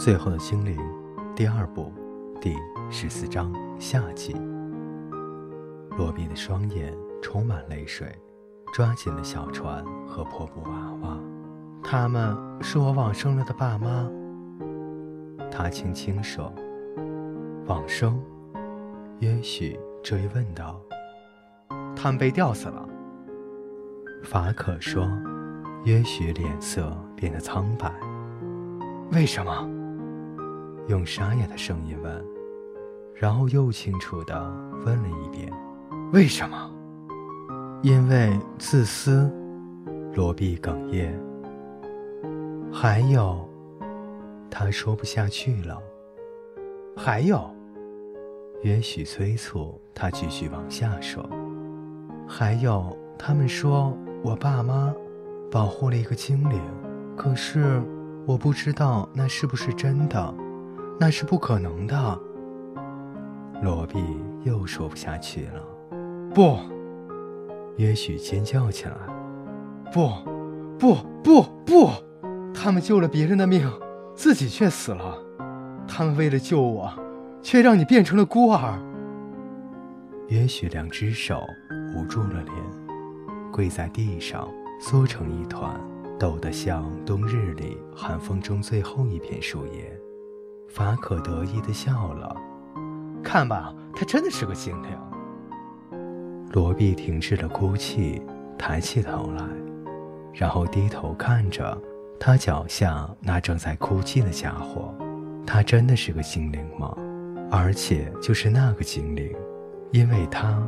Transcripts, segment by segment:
最后的精灵，第二部，第十四章下集。罗比的双眼充满泪水，抓紧了小船和破布娃娃。他们是我往生了的爸妈。他轻轻说：“往生？”也许追问道：“他们被吊死了。”法可说：“也许脸色变得苍白。为什么？”用沙哑的声音问，然后又清楚地问了一遍：“为什么？”因为自私。罗比哽咽。还有，他说不下去了。还有，也许催促他继续往下说。还有，他们说我爸妈保护了一个精灵，可是我不知道那是不是真的。那是不可能的。罗比又说不下去了。不，也许尖叫起来。不，不，不，不！他们救了别人的命，自己却死了。他们为了救我，却让你变成了孤儿。也许两只手捂住了脸，跪在地上，缩成一团，抖得像冬日里寒风中最后一片树叶。法可得意地笑了，看吧，他真的是个精灵。罗比停止了哭泣，抬起头来，然后低头看着他脚下那正在哭泣的家伙。他真的是个精灵吗？而且就是那个精灵，因为他，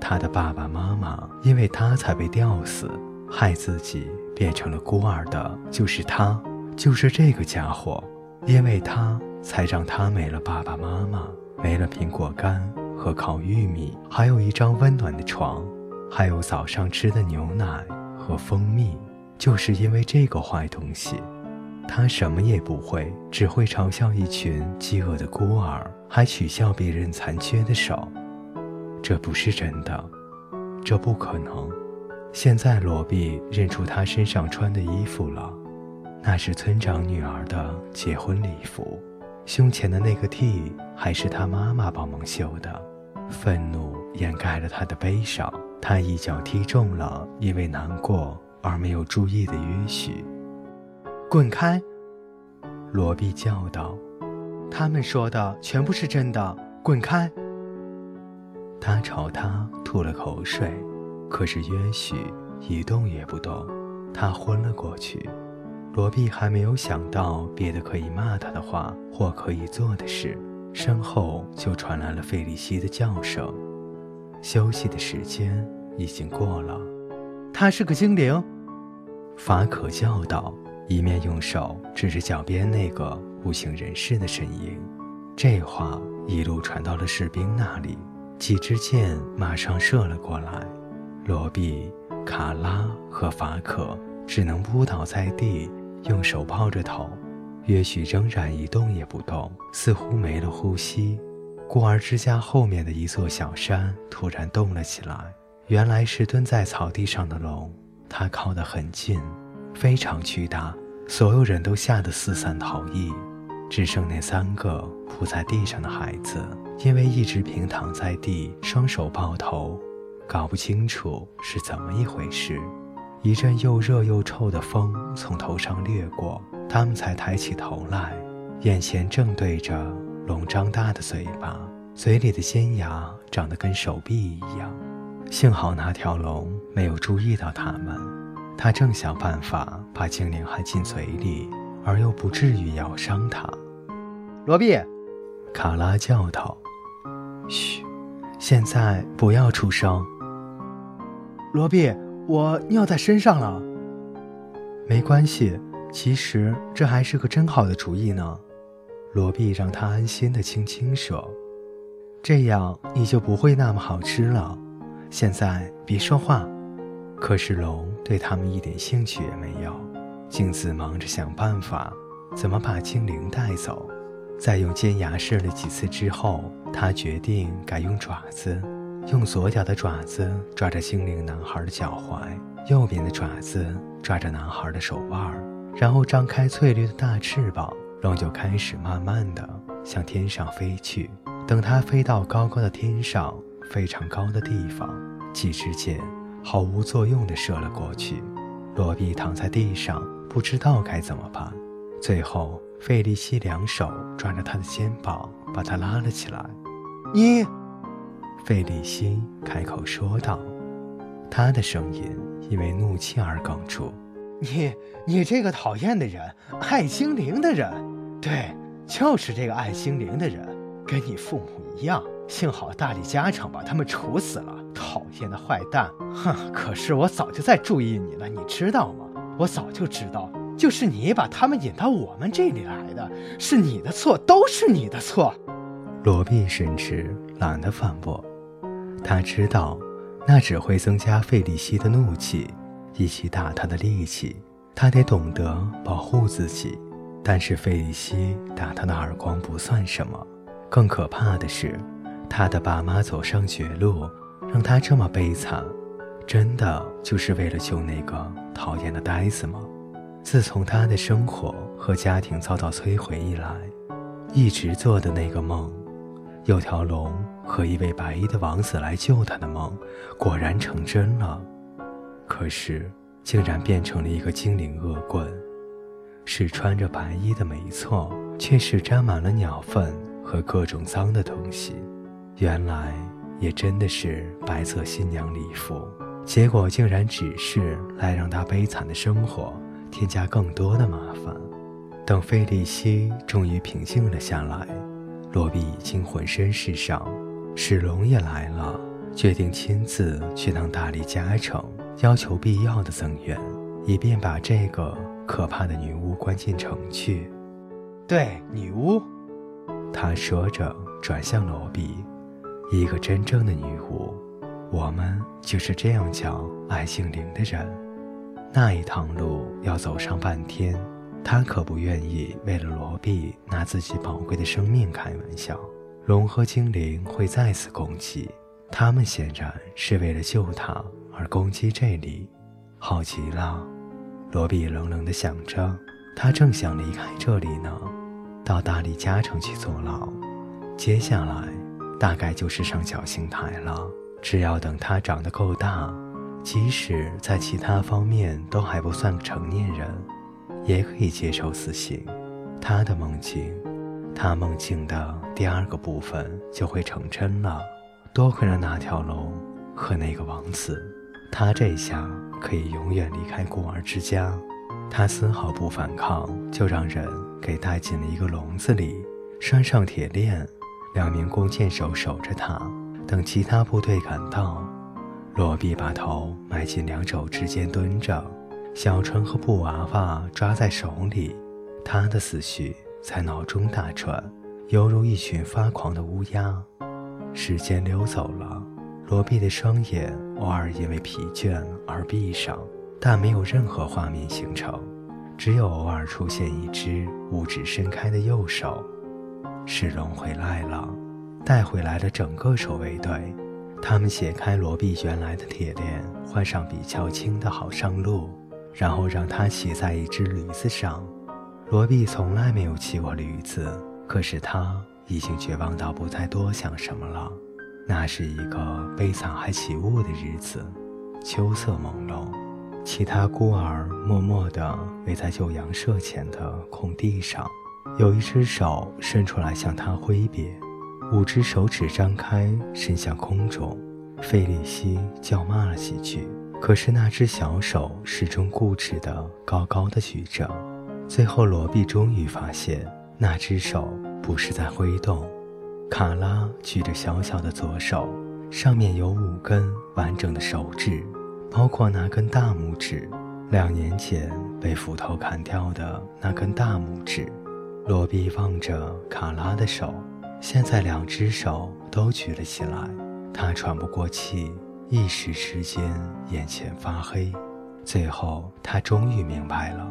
他的爸爸妈妈因为他才被吊死，害自己变成了孤儿的，就是他，就是这个家伙，因为他。才让他没了爸爸妈妈，没了苹果干和烤玉米，还有一张温暖的床，还有早上吃的牛奶和蜂蜜。就是因为这个坏东西，他什么也不会，只会嘲笑一群饥饿的孤儿，还取笑别人残缺的手。这不是真的，这不可能。现在罗比认出他身上穿的衣服了，那是村长女儿的结婚礼服。胸前的那个 T 还是他妈妈帮忙绣的，愤怒掩盖了他的悲伤。他一脚踢中了因为难过而没有注意的约许。滚开！罗比叫道：“他们说的全部是真的，滚开！”他朝他吐了口水，可是约许一动也不动，他昏了过去。罗比还没有想到别的可以骂他的话或可以做的事，身后就传来了费利西的叫声。休息的时间已经过了。他是个精灵，法可叫道，一面用手指着脚边那个不省人事的身影。这话一路传到了士兵那里，几支箭马上射了过来。罗比、卡拉和法可只能扑倒在地。用手抱着头，也许仍然一动也不动，似乎没了呼吸。孤儿之家后面的一座小山突然动了起来，原来是蹲在草地上的龙。它靠得很近，非常巨大，所有人都吓得四散逃逸，只剩那三个扑在地上的孩子，因为一直平躺在地，双手抱头，搞不清楚是怎么一回事。一阵又热又臭的风从头上掠过，他们才抬起头来，眼前正对着龙张大的嘴巴，嘴里的尖牙长得跟手臂一样。幸好那条龙没有注意到他们，他正想办法把精灵含进嘴里，而又不至于咬伤它。罗比，卡拉叫道：“嘘，现在不要出声。”罗比。我尿在身上了，没关系，其实这还是个真好的主意呢。罗比让他安心的轻轻说：“这样你就不会那么好吃了。现在别说话。”可是龙对他们一点兴趣也没有，镜子忙着想办法怎么把精灵带走。在用尖牙试了几次之后，他决定改用爪子。用左脚的爪子抓着精灵男孩的脚踝，右边的爪子抓着男孩的手腕，然后张开翠绿的大翅膀，龙就开始慢慢的向天上飞去。等它飞到高高的天上，非常高的地方，几支箭毫无作用地射了过去。罗比躺在地上，不知道该怎么办。最后，费利西两手抓着他的肩膀，把他拉了起来。你，费利西开口说道，他的声音因为怒气而哽住。你，你这个讨厌的人，爱精灵的人，对，就是这个爱精灵的人，跟你父母一样。幸好大力加长把他们处死了，讨厌的坏蛋！哼，可是我早就在注意你了，你知道吗？我早就知道，就是你把他们引到我们这里来的，是你的错，都是你的错。罗毕甚至懒得反驳，他知道，那只会增加费利西的怒气，以及打他的力气。他得懂得保护自己。但是费利西打他的耳光不算什么，更可怕的是。他的爸妈走上绝路，让他这么悲惨，真的就是为了救那个讨厌的呆子吗？自从他的生活和家庭遭到摧毁以来，一直做的那个梦，有条龙和一位白衣的王子来救他的梦，果然成真了。可是，竟然变成了一个精灵恶棍，是穿着白衣的没错，却是沾满了鸟粪和各种脏的东西。原来也真的是白色新娘礼服，结果竟然只是来让他悲惨的生活添加更多的麻烦。等费利西终于平静了下来，罗比已经浑身是伤，史龙也来了，决定亲自去趟大理嘉城，要求必要的增援，以便把这个可怕的女巫关进城去。对，女巫，他说着转向罗比。一个真正的女巫，我们就是这样叫爱精灵的人。那一趟路要走上半天，他可不愿意为了罗比拿自己宝贵的生命开玩笑。龙和精灵会再次攻击，他们显然是为了救他而攻击这里。好极了，罗比冷冷地想着，他正想离开这里呢，到大力加城去坐牢。接下来。大概就是上绞刑台了。只要等他长得够大，即使在其他方面都还不算成年人，也可以接受死刑。他的梦境，他梦境的第二个部分就会成真了。多亏了那条龙和那个王子，他这下可以永远离开孤儿之家。他丝毫不反抗，就让人给带进了一个笼子里，拴上铁链。两名弓箭手守着他，等其他部队赶到。罗比把头埋进两肘之间蹲着，小船和布娃娃抓在手里。他的思绪在脑中打转，犹如一群发狂的乌鸦。时间溜走了，罗比的双眼偶尔因为疲倦而闭上，但没有任何画面形成，只有偶尔出现一只五指伸开的右手。史龙回来了，带回来了整个守卫队。他们解开罗毕原来的铁链，换上比较轻的好上路，然后让他骑在一只驴子上。罗比从来没有骑过驴子，可是他已经绝望到不再多想什么了。那是一个悲惨还起雾的日子，秋色朦胧。其他孤儿默默地围在旧羊舍前的空地上。有一只手伸出来向他挥别，五只手指张开伸向空中。费利西叫骂了几句，可是那只小手始终固执地高高的举着。最后，罗比终于发现，那只手不是在挥动。卡拉举着小小的左手，上面有五根完整的手指，包括那根大拇指，两年前被斧头砍掉的那根大拇指。罗比望着卡拉的手，现在两只手都举了起来。他喘不过气，一时之间眼前发黑。最后，他终于明白了：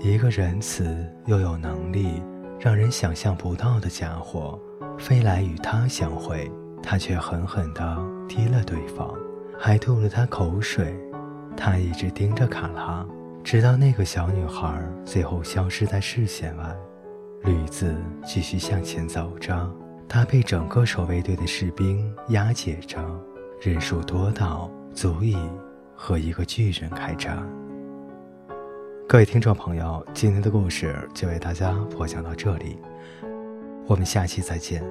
一个仁慈又有能力、让人想象不到的家伙，飞来与他相会，他却狠狠地踢了对方，还吐了他口水。他一直盯着卡拉，直到那个小女孩最后消失在视线外。驴子继续向前走着，他被整个守卫队的士兵押解着，人数多到足以和一个巨人开战。各位听众朋友，今天的故事就为大家播讲到这里，我们下期再见。